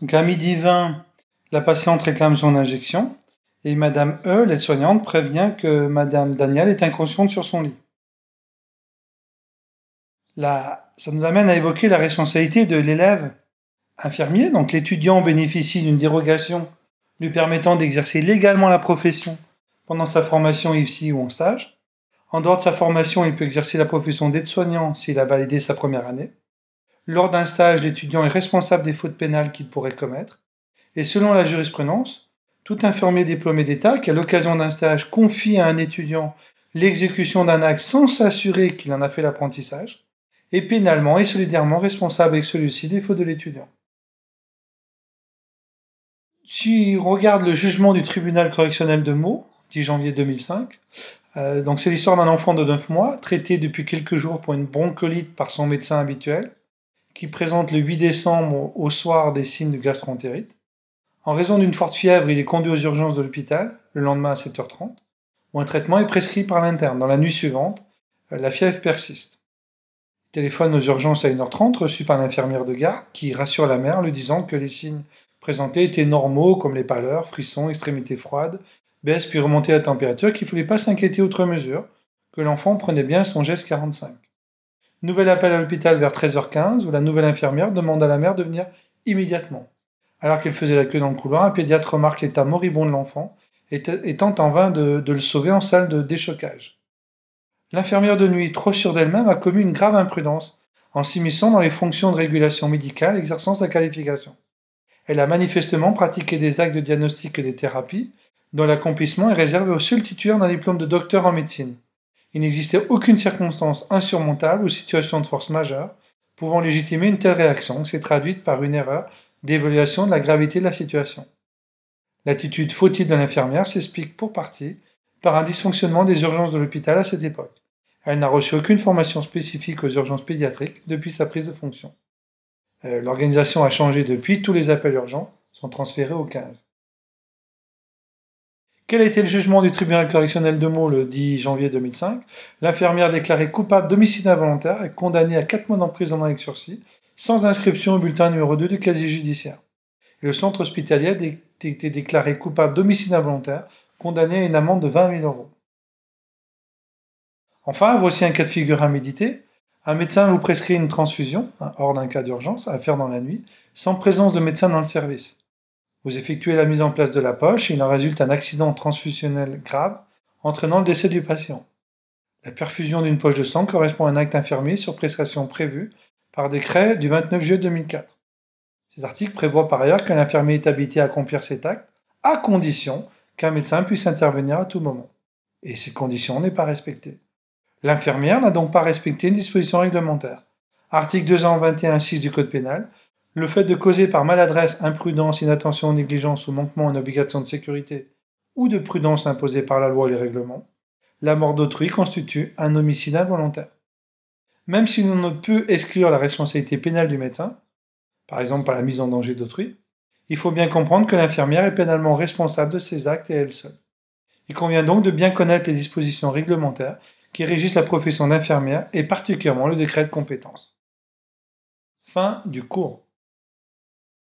Donc à midi 20, la patiente réclame son injection et Madame E, l'aide-soignante, prévient que Madame Daniel est inconsciente sur son lit. Là, ça nous amène à évoquer la responsabilité de l'élève infirmier. Donc l'étudiant bénéficie d'une dérogation lui permettant d'exercer légalement la profession pendant sa formation ici ou en stage. En dehors de sa formation, il peut exercer la profession d'aide-soignant s'il a validé sa première année. Lors d'un stage, l'étudiant est responsable des fautes pénales qu'il pourrait commettre. Et selon la jurisprudence, tout infirmier diplômé d'État qui, à l'occasion d'un stage, confie à un étudiant l'exécution d'un acte sans s'assurer qu'il en a fait l'apprentissage, est pénalement et solidairement responsable avec celui-ci des fautes de l'étudiant. Si on regarde le jugement du tribunal correctionnel de Meaux, 10 janvier 2005, euh, c'est l'histoire d'un enfant de 9 mois, traité depuis quelques jours pour une bronchiolite par son médecin habituel, qui présente le 8 décembre au soir des signes de gastroentérite. En raison d'une forte fièvre, il est conduit aux urgences de l'hôpital le lendemain à 7h30, où un traitement est prescrit par l'interne. Dans la nuit suivante, euh, la fièvre persiste. Il téléphone aux urgences à 1h30, reçu par l'infirmière de garde, qui rassure la mère, lui disant que les signes présentés étaient normaux, comme les pâleurs, frissons, extrémités froides, baisse puis remonter la température, qu'il ne fallait pas s'inquiéter outre mesure, que l'enfant prenait bien son geste 45. Nouvel appel à l'hôpital vers 13h15, où la nouvelle infirmière demande à la mère de venir immédiatement. Alors qu'elle faisait la queue dans le couloir, un pédiatre remarque l'état moribond de l'enfant et, tente en vain de, le sauver en salle de déchocage. L'infirmière de nuit, trop sûre d'elle-même, a commis une grave imprudence en s'immisçant dans les fonctions de régulation médicale exerçant sa qualification. Elle a manifestement pratiqué des actes de diagnostic et des thérapies dont l'accomplissement est réservé aux seuls titulaires d'un diplôme de docteur en médecine. Il n'existait aucune circonstance insurmontable ou situation de force majeure pouvant légitimer une telle réaction, qui s'est traduite par une erreur d'évaluation de la gravité de la situation. L'attitude fautive de l'infirmière s'explique pour partie par un dysfonctionnement des urgences de l'hôpital à cette époque. Elle n'a reçu aucune formation spécifique aux urgences pédiatriques depuis sa prise de fonction. Euh, l'organisation a changé depuis, tous les appels urgents sont transférés au 15. Quel a été le jugement du tribunal correctionnel de Meaux le 10 janvier 2005 L'infirmière déclarée coupable d'homicide involontaire est condamnée à 4 mois d'emprisonnement avec sursis, sans inscription au bulletin numéro 2 du casier judiciaire. Le centre hospitalier a été déclaré coupable d'homicide involontaire, condamné à une amende de 20 000 euros. Enfin, voici un cas de figure à méditer. Un médecin vous prescrit une transfusion, hein, hors d'un cas d'urgence, à faire dans la nuit, sans présence de médecin dans le service. Vous effectuez la mise en place de la poche et il en résulte un accident transfusionnel grave entraînant le décès du patient. La perfusion d'une poche de sang correspond à un acte infirmier sur prestation prévue par décret du 29 juillet 2004. Ces articles prévoient par ailleurs qu'un infirmier est habilité à accomplir cet acte à condition qu'un médecin puisse intervenir à tout moment. Et cette condition n'est pas respectée. L'infirmière n'a donc pas respecté une disposition réglementaire. Article 221.6 du Code pénal, le fait de causer par maladresse, imprudence, inattention, négligence ou manquement une obligation de sécurité ou de prudence imposée par la loi et les règlements, la mort d'autrui constitue un homicide involontaire. Même si l'on ne peut exclure la responsabilité pénale du médecin, par exemple par la mise en danger d'autrui, il faut bien comprendre que l'infirmière est pénalement responsable de ses actes et elle seule. Il convient donc de bien connaître les dispositions réglementaires qui régissent la profession d'infirmière et particulièrement le décret de compétence. Fin du cours.